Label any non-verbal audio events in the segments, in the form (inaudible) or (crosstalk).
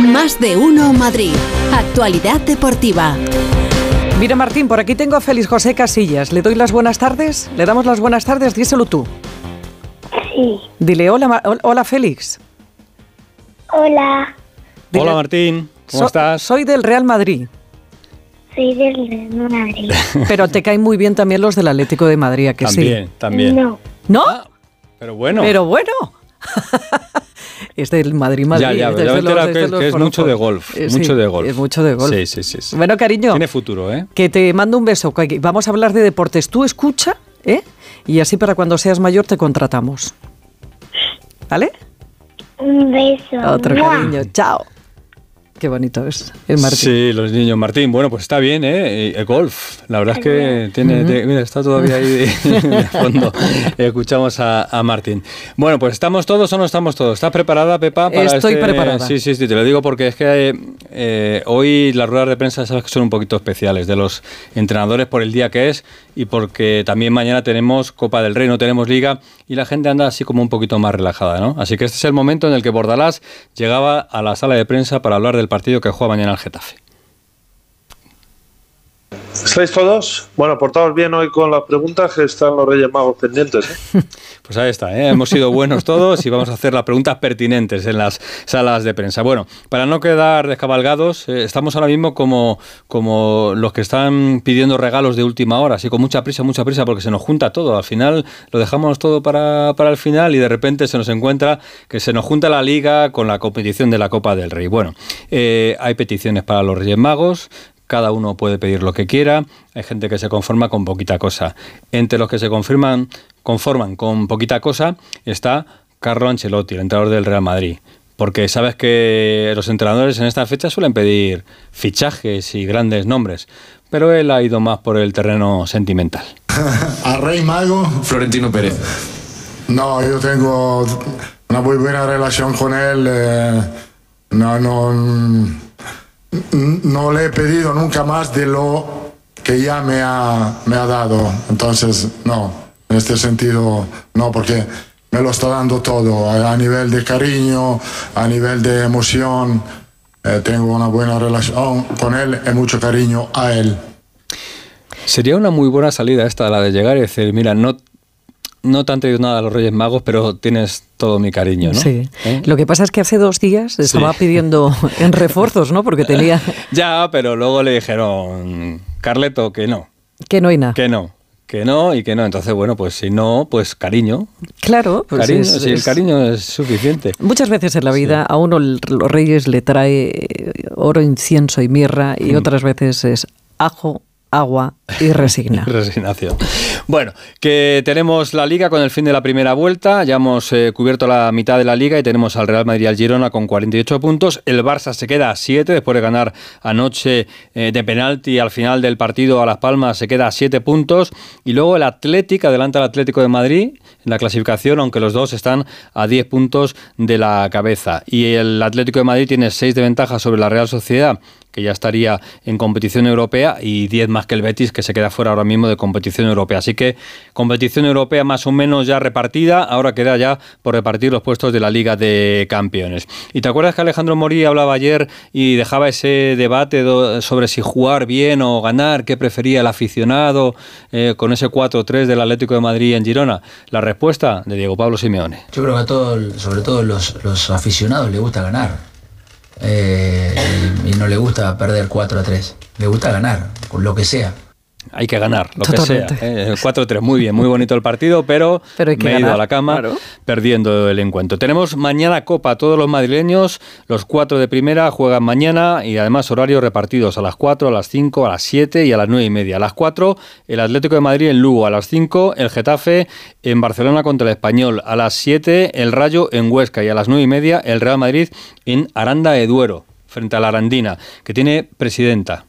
Más de uno Madrid. Actualidad deportiva. Mira Martín, por aquí tengo a Félix José Casillas. ¿Le doy las buenas tardes? ¿Le damos las buenas tardes? Díselo tú. Sí. Dile hola, hola Félix. Hola. Dile- Hola Martín, ¿cómo So- estás? Soy del Real Madrid, Soy del Real Madrid. (laughs) pero te caen muy bien también los del Atlético de Madrid, ¿a que También, sí? también. No. ¿No? Pero bueno, Pero bueno. (laughs) es del Madrid Madrid. ya, ya, es ya de me he los- que, los que es mucho de golf, Eh, sí, mucho de golf. Es mucho de golf. Sí, sí, sí. sí. Bueno, cariño. Tiene futuro, ¿eh? Que te mando un beso. Vamos a hablar de deportes. Tú escucha, ¿eh? Y así para cuando seas mayor te contratamos. ¿Vale? Un beso. Otro ¡Mua! cariño. Chao. Qué bonito es el Martín. Sí, los niños. Martín, bueno, pues está bien, ¿eh? El golf. La verdad es que tiene. te- mira, está todavía ahí de, (laughs) de fondo. Escuchamos a, a Martín. Bueno, pues ¿estamos todos o no estamos todos? ¿Estás preparada, Pepa? Estoy este- preparada. Sí, sí, sí, te lo digo porque es que eh, hoy las ruedas de prensa sabes que son un poquito especiales de los entrenadores por el día que es y porque también mañana tenemos Copa del Rey, no tenemos Liga y la gente anda así como un poquito más relajada, ¿no? Así que este es el momento en el que Bordalás llegaba a la sala de prensa para hablar del partido que juega mañana el Getafe. ¿Estáis todos? Bueno, portaos bien hoy con las preguntas que están los Reyes Magos pendientes. ¿eh? (laughs) Pues ahí está, ¿eh? hemos sido buenos todos y vamos a hacer las preguntas pertinentes en las salas de prensa. Bueno, para no quedar descabalgados, eh, estamos ahora mismo como, como los que están pidiendo regalos de última hora, así con mucha prisa, mucha prisa, porque se nos junta todo. Al final lo dejamos todo para, para el final y de repente se nos encuentra que se nos junta la liga con la competición de la Copa del Rey. Bueno, hay peticiones para los Reyes Magos. Cada uno puede pedir lo que quiera. Hay gente que se conforma con poquita cosa. Entre los que se confirman, conforman con poquita cosa está Carlo Ancelotti, el entrenador del Real Madrid. Porque sabes que los entrenadores en esta fecha suelen pedir fichajes y grandes nombres. Pero él ha ido más por el terreno sentimental. (laughs) A Rey Mago, Florentino Pérez. no, yo tengo una muy buena relación con él. eh, no, no, mm, no le he pedido nunca más de lo que ya me ha, me ha dado. Entonces, no, en este sentido, no, porque me lo está dando todo, a, nivel de cariño, a nivel de emoción. eh, tengo una buena relación con él y mucho cariño a él. Sería una muy buena salida esta, la de llegar y decir, mira, no, no te han traído nada a los Reyes Magos, pero tienes todo mi cariño, ¿no? Sí. ¿Eh? Lo que pasa es que hace dos días estaba pidiendo (laughs) en refuerzos, ¿no? Porque tenía (laughs) Ya, pero luego le dijeron, Carleto, que no, que no hay nada. que no, que no y que no. Entonces, bueno, pues si no, pues cariño. Claro, pues cariño, es- si el cariño es suficiente. Muchas veces en la vida a uno los reyes le trae oro, incienso y mirra y Mm. otras veces es ajo, agua y resigna. (laughs) Resignación. Bueno, que tenemos la liga con el fin de la primera vuelta. Ya hemos eh, cubierto la mitad de la liga y tenemos al Real Madrid y al Girona con 48 puntos. El Barça se queda a 7 después de ganar anoche eh, de penalti al final del partido a Las Palmas. Se queda a 7 puntos. Y luego el Atlético adelanta al Atlético de Madrid en la clasificación, aunque los dos están a 10 puntos de la cabeza. Y el Atlético de Madrid tiene 6 de ventaja sobre la Real Sociedad que ya estaría en competición europea, y 10 más que el Betis, que se queda fuera ahora mismo de competición europea. Así que competición europea más o menos ya repartida, ahora queda ya por repartir los puestos de la Liga de Campeones. ¿Y te acuerdas que Alejandro Morí hablaba ayer y dejaba ese debate sobre si jugar bien o ganar, qué prefería el aficionado eh, con ese 4-3 del Atlético de Madrid en Girona? La respuesta de Diego Pablo Simeone. Yo creo que a todos, sobre todo los, los aficionados, les gusta ganar. Eh, y, y no le gusta perder 4 a 3. Le gusta ganar, con lo que sea. Hay que ganar, lo Totalmente. que sea. ¿eh? El 4-3, muy bien, muy bonito el partido, pero, (laughs) me he ido a la cama claro. perdiendo el encuentro. Tenemos mañana Copa, todos los madrileños, los cuatro de primera juegan mañana y además horarios repartidos a las 4, a las 5, a las 7 y a las 9 y media. A las 4, el Atlético de Madrid en Lugo, a las 5, el Getafe en Barcelona contra el Español, a las 7, el Rayo en Huesca y a las 9 y media, el Real Madrid en Aranda de Duero, frente a la Arandina, que tiene presidenta.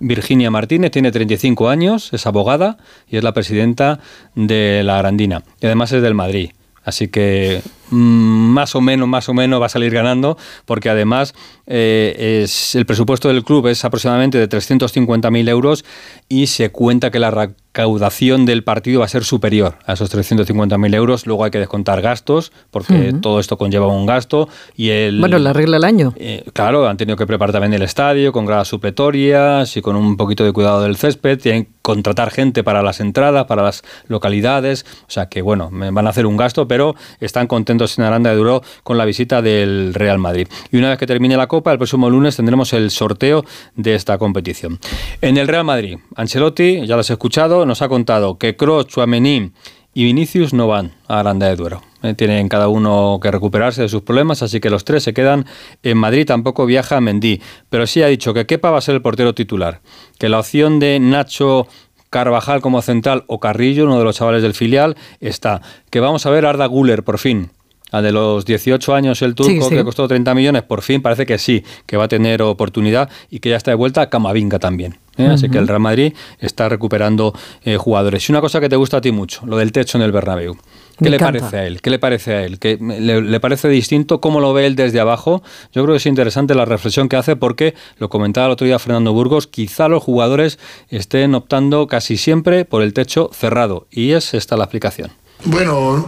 Virginia Martínez tiene 35 años, es abogada y es la presidenta de la Arandina. Y además es del Madrid. Así que más o menos, más o menos va a salir ganando, porque además eh, es, el presupuesto del club es aproximadamente de 350.000 euros y se cuenta que la recaudación del partido va a ser superior a esos 350.000 euros. Luego hay que descontar gastos, porque todo esto conlleva un gasto. y el Bueno, la regla del año. Eh, claro, han tenido que preparar también el estadio con gradas supletorias y con un poquito de cuidado del césped. Tienen que contratar gente para las entradas, para las localidades. O sea que, bueno, van a hacer un gasto, pero están contentos en Aranda de Duro con la visita del Real Madrid. Y una vez que termine la Copa, el próximo lunes tendremos el sorteo de esta competición. En el Real Madrid, Ancelotti, ya lo has escuchado, nos ha contado que Kroos, Chouameni y Vinicius no van a Aranda de Duero. Eh, tienen cada uno que recuperarse de sus problemas, así que los tres se quedan en Madrid. Tampoco viaja Mendy, pero sí ha dicho que Kepa va a ser el portero titular, que la opción de Nacho Carvajal como central o Carrillo, uno de los chavales del filial, está. Que vamos a ver Arda Guller por fin. Al de los 18 años el turco, que costó 30 millones, por fin parece que sí, que va a tener oportunidad y que ya está de vuelta Camavinga también. ¿eh? Así que el Real Madrid está recuperando eh, jugadores. Y una cosa que te gusta a ti mucho, lo del techo en el Bernabéu. ¿Qué le parece a él? ¿Qué le parece a él? ¿Qué le, parece distinto? ¿Cómo lo ve él desde abajo? Yo creo que es interesante la reflexión que hace porque, lo comentaba el otro día Fernando Burgos, quizá los jugadores estén optando casi siempre por el techo cerrado. Y es esta la explicación. Bueno,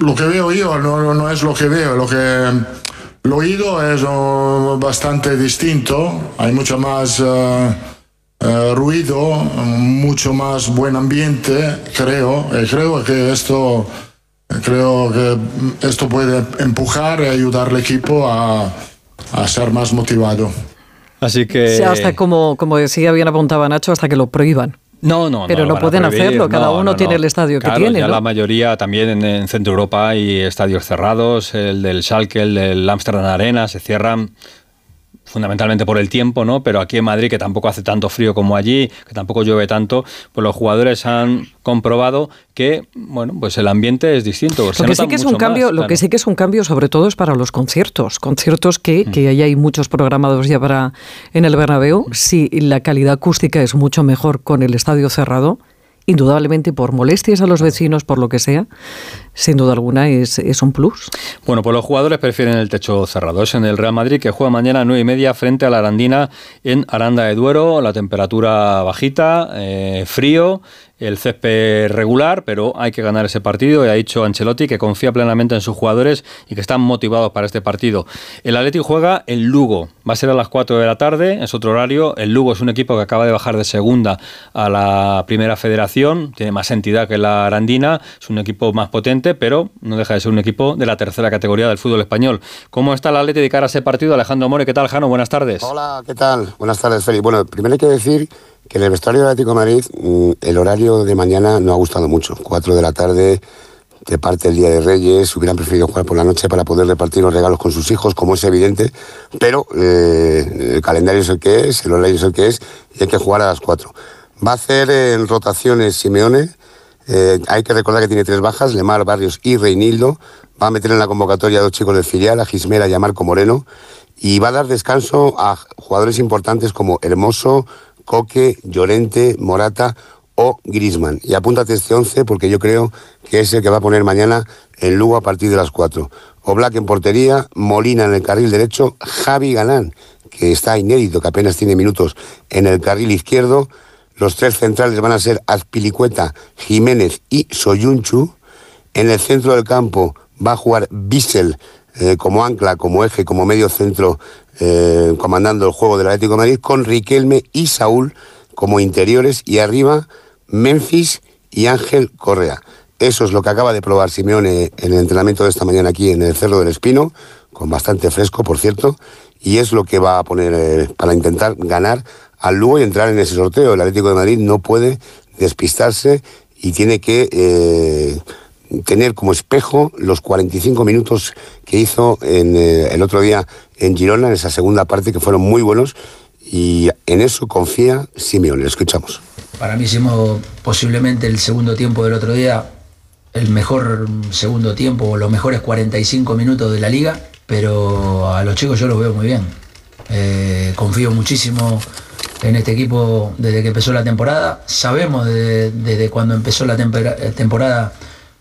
lo que veo yo no, no es lo que veo, lo que lo oído es oh, bastante distinto, hay mucho más... Eh, eh, ruido, mucho más buen ambiente, creo. Y creo que esto, creo que esto puede empujar y ayudar al equipo a, a ser más motivado. Así que. hasta como, como decía bien apuntaba Nacho, hasta que lo prohíban. No, no, Pero no, pueden hacerlo, cada uno tiene el estadio que tiene. Ya la mayoría también en, en, Centro Europa hay estadios cerrados, el del Schalke, el del Amsterdam Arena, se cierran fundamentalmente por el tiempo, ¿no? Pero aquí en Madrid, que tampoco hace tanto frío como allí, que tampoco llueve tanto, pues los jugadores han comprobado que, bueno, pues el ambiente es distinto. lo que sí que es un cambio, lo que sí que es un cambio, sobre todo, es para los conciertos, conciertos que, mm. que hay muchos programados ya para en el Bernabéu. Si la calidad acústica es mucho mejor con el estadio cerrado, indudablemente por molestias a los vecinos, por lo que sea, sin duda alguna es, es, un plus. Bueno, pues los jugadores prefieren el techo cerrado. Es en el Real Madrid que juega mañana a 9 y media frente a la Arandina en Aranda de Duero, la temperatura bajita, eh, frío el césped regular, pero hay que ganar ese partido y ha dicho Ancelotti que confía plenamente en sus jugadores y que están motivados para este partido. El Atleti juega en Lugo, va a ser a las 4 de la tarde, es otro horario. El Lugo es un equipo que acaba de bajar de segunda a la primera federación, tiene más entidad que la Arandina, es un equipo más potente, pero no deja de ser un equipo de la tercera categoría del fútbol español. ¿Cómo está el Atleti de a ese partido? Alejandro More, ¿qué tal, Jano? Buenas tardes. Hola, ¿qué tal? Buenas tardes, Félix. Bueno, primero hay que decir que en el vestuario del Atlético de Madrid mm, el horario de mañana no ha gustado mucho. Cuatro de la tarde, de parte del Día de Reyes, hubieran preferido jugar por la noche para poder repartir los regalos con sus hijos, como es evidente, pero eh, el calendario es el que es, el horario es el que es, y hay que jugar a las cuatro. Va a hacer en rotaciones Simeone, eh, hay que recordar que tiene tres bajas, Lemar, Barrios y Reinildo, va a meter en la convocatoria a dos chicos del filial, a Gismera y a Marco Moreno, y va a dar descanso a jugadores importantes como Hermoso, Coque, Llorente, Morata o Grisman. Y apúntate este 11 porque yo creo que es el que va a poner mañana en Lugo a partir de las 4. Oblak en portería, Molina en el carril derecho, Javi Galán, que está inédito, que apenas tiene minutos en el carril izquierdo. Los tres centrales van a ser Azpilicueta, Jiménez y Soyunchu. En el centro del campo va a jugar Bissell eh, como ancla, como eje, como medio centro eh, comandando el juego del Atlético de Madrid, con Riquelme y Saúl como interiores y arriba Memphis y Ángel Correa. Eso es lo que acaba de probar Simeone en el entrenamiento de esta mañana aquí en el Cerro del Espino, con bastante fresco, por cierto, y es lo que va a poner eh, para intentar ganar al Lugo y entrar en ese sorteo. El Atlético de Madrid no puede despistarse y tiene que eh, tener como espejo los 45 minutos que hizo en, el otro día en Girona, en esa segunda parte, que fueron muy buenos, y en eso confía Simeone. Le escuchamos. Para mí hicimos posiblemente el segundo tiempo del otro día, el mejor segundo tiempo, los mejores 45 minutos de la liga, pero a los chicos yo los veo muy bien. Eh, confío muchísimo en este equipo desde que empezó la temporada. Sabemos desde, cuando empezó la temporada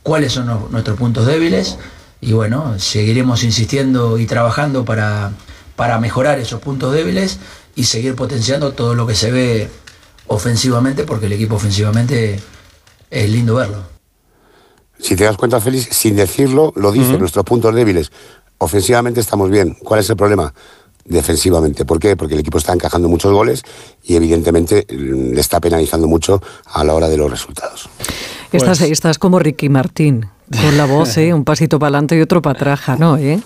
cuáles son nuestros puntos débiles y bueno, seguiremos insistiendo y trabajando para, para mejorar esos puntos débiles y seguir potenciando todo lo que se ve ofensivamente, porque el equipo ofensivamente es lindo verlo. Si te das cuenta, Félix, sin decirlo, lo dice, nuestros puntos débiles. Ofensivamente estamos bien. ¿Cuál es el problema? Defensivamente. ¿Por qué? Porque el equipo está encajando muchos goles y evidentemente le está penalizando mucho a la hora de los resultados. Estás, pues estás como Ricky Martín, con la voz, (laughs) ¿eh? un pasito para adelante y otro para atrás, ¿no? ¿eh?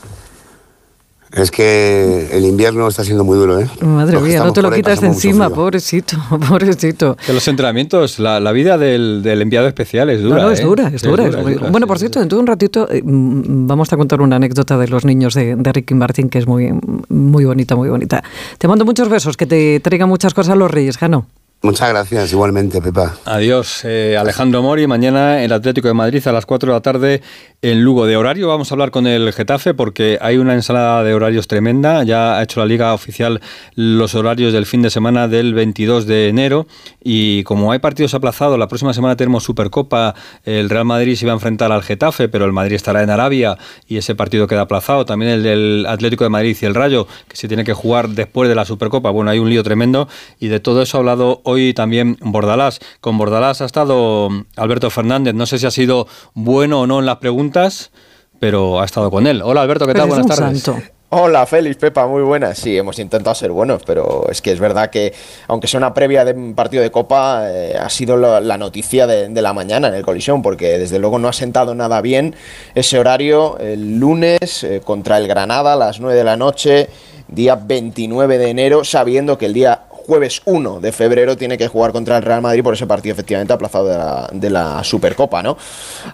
Es que el invierno está siendo muy duro, ¿eh? Madre mía, no te lo quitas de encima, pobrecito, (laughs) pobrecito. Que los entrenamientos, la, vida del, enviado especial es dura. No, es, dura, es, dura, Bueno, por cierto, dentro de un ratito eh, mm, vamos a contar una anécdota de los niños de, Ricky Martín que es muy, muy bonita, muy bonita. Te mando muchos besos, que te traigan muchas cosas a los Reyes, Jano. Muchas gracias, igualmente, Pepa. Adiós, eh, Alejandro Mori. Mañana el Atlético de Madrid a las 4 de la tarde en Lugo. De horario vamos a hablar con el Getafe porque hay una ensalada de horarios tremenda. Ya ha hecho la liga oficial los horarios del fin de semana del 22 de enero y como hay partidos aplazados, la próxima semana tenemos Supercopa. El Real Madrid se va a enfrentar al Getafe, pero el Madrid estará en Arabia y ese partido queda aplazado. También el del Atlético de Madrid y el Rayo, que se tiene que jugar después de la Supercopa. Bueno, hay un lío tremendo y de todo eso ha hablado hoy también Bordalás. Con Bordalás ha estado Alberto Fernández. No sé si ha sido bueno o no en las preguntas, pero ha estado con él. Hola Alberto, ¿qué tal? Buenas tardes. Hola, Félix, Pepa, muy buenas. Sí, hemos intentado ser buenos, pero es que es verdad que, aunque sea una previa de un partido de Copa, eh, ha sido la, noticia de, la mañana en el colisión, porque desde luego no ha sentado nada bien ese horario el lunes eh, contra el Granada a las 9 de la noche, día 29 de enero, sabiendo que el día jueves 1 de febrero tiene que jugar contra el Real Madrid por ese partido efectivamente aplazado de la, de la Supercopa, ¿no?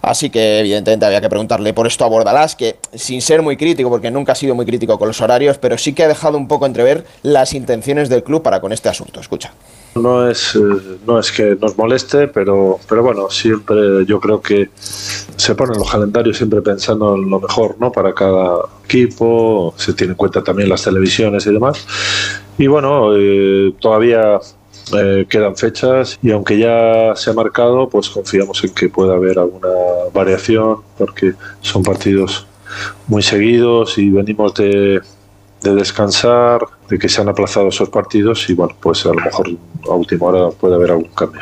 Así que evidentemente había que preguntarle por esto a Bordalás, que sin ser muy crítico, porque nunca ha sido muy crítico con los horarios, pero sí que ha dejado un poco entrever las intenciones del club para con este asunto. Escucha. No es, eh, no es que nos moleste, pero, pero bueno, siempre yo creo que se ponen los calendarios siempre pensando en lo mejor ¿no? para cada equipo, se tiene en cuenta también las televisiones y demás. Y bueno, eh, todavía eh, quedan fechas y aunque ya se ha marcado, pues confiamos en que pueda haber alguna variación porque son partidos muy seguidos y venimos de, de descansar, de que se han aplazado esos partidos y bueno, pues a lo mejor a última hora puede haber algún cambio.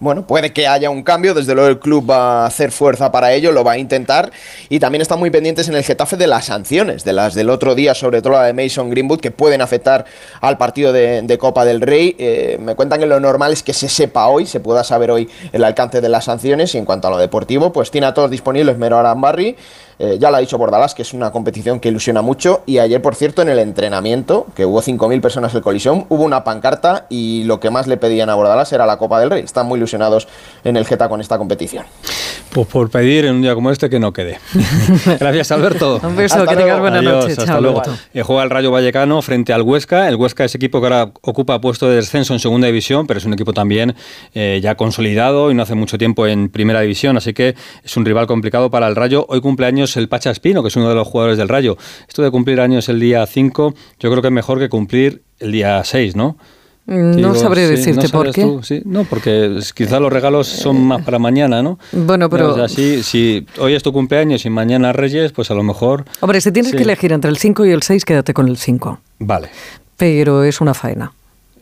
Bueno, puede que haya un cambio, desde luego el club va a hacer fuerza para ello, lo va a intentar y también están muy pendientes en el Getafe de las sanciones, de las del otro día, sobre todo la de Mason Greenwood, que pueden afectar al partido de, Copa del Rey. Eh, me cuentan que lo normal es que se sepa hoy, se pueda saber hoy el alcance de las sanciones y en cuanto a lo deportivo, pues tiene a todos disponibles Mero Arambarri, eh, ya lo ha dicho Bordalás, que es una competición que ilusiona mucho. Y ayer, por cierto, en el entrenamiento, que hubo 5.000 personas en colisión, hubo una pancarta y lo que más le pedían a Bordalás era la Copa del Rey. Están muy ilusionados en el Geta con esta competición. Pues por pedir en un día como este que no quede. (laughs) Gracias, Alberto. un beso, que tengas buena noche. Hasta luego. Eh, juega el Rayo Vallecano frente al Huesca. El Huesca es equipo que ahora ocupa puesto de descenso en segunda división, pero es un equipo también eh, ya consolidado y no hace mucho tiempo en primera división, así que es un rival complicado para el Rayo. Hoy cumpleaños el Pacha Espino, que es uno de los jugadores del Rayo. Esto de cumplir años el día 5, yo creo que es mejor que cumplir el día 6, ¿no? No sabré decirte por qué. No, porque quizás los regalos son más para mañana, ¿no? Bueno, pero... si hoy es tu cumpleaños y mañana Reyes, pues a lo mejor... Hombre, si tienes que elegir entre el 5 y el 6, quédate con el 5. Vale. Pero es una faena.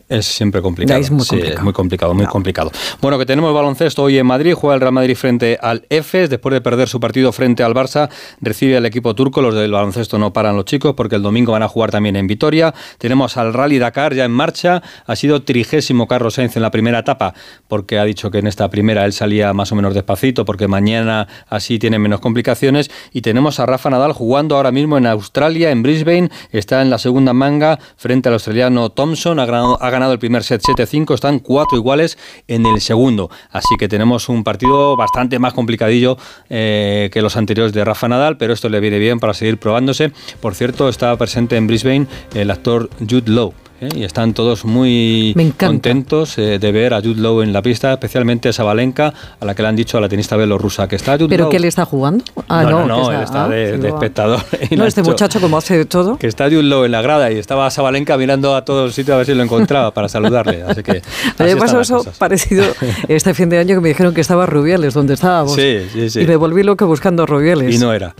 Es siempre complicado. Es muy complicado. muy complicado, muy complicado. Bueno, que tenemos baloncesto hoy en Madrid. Juega el Real Madrid frente al EFES. Después de perder su partido frente al Barça, recibe al equipo turco. Los del baloncesto no paran los chicos porque el domingo van a jugar también en Vitoria. Tenemos al Rally Dakar ya en marcha. Ha sido trigésimo Carlos Sainz en la primera etapa porque ha dicho que en esta primera él salía más o menos despacito porque mañana así tiene menos complicaciones. Y tenemos a Rafa Nadal jugando ahora mismo en Australia, en Brisbane. Está en la segunda manga frente al australiano Thompson. Ha ganado, ha ganado el primer set 7-5, están cuatro iguales en el segundo. Así que tenemos un partido bastante más complicadillo eh, que los anteriores de Rafa Nadal, pero esto le viene bien para seguir probándose. Por cierto, estaba presente en Brisbane el actor Jude Law. ¿Eh? y están todos muy contentos eh, de ver a Jude Lowe en la pista, especialmente a Sabalenka, a la que le han dicho a la tenista belorrusa que está Jude ¿Pero que él está jugando? Ah, no, no, él está ah, de, espectador. (laughs) no, este muchacho como hace de todo. Que está Jude Lowe en la grada y estaba Sabalenka mirando a todos los sitios a ver si lo encontraba para saludarle. (laughs) Así que. Me pasó eso parecido (laughs) este fin de año que me dijeron que estaba Rubiales, donde estábamos. Sí, sí, sí. Y me volví loco buscando Rubiales. Y no era.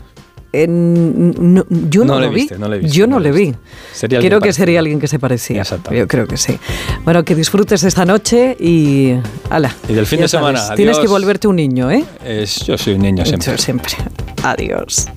No, yo no, No le lo vi. viste, no le viste, yo no no le vi. Sería creo que sería alguien que se parecía. Exactamente. Yo creo que sí. Bueno, que disfrutes esta noche y. Ala, Y del fin de semana, sabes, Tienes que adiós. volverte un niño, ¿eh? Es- yo soy un niño siempre. Yo siempre. Adiós.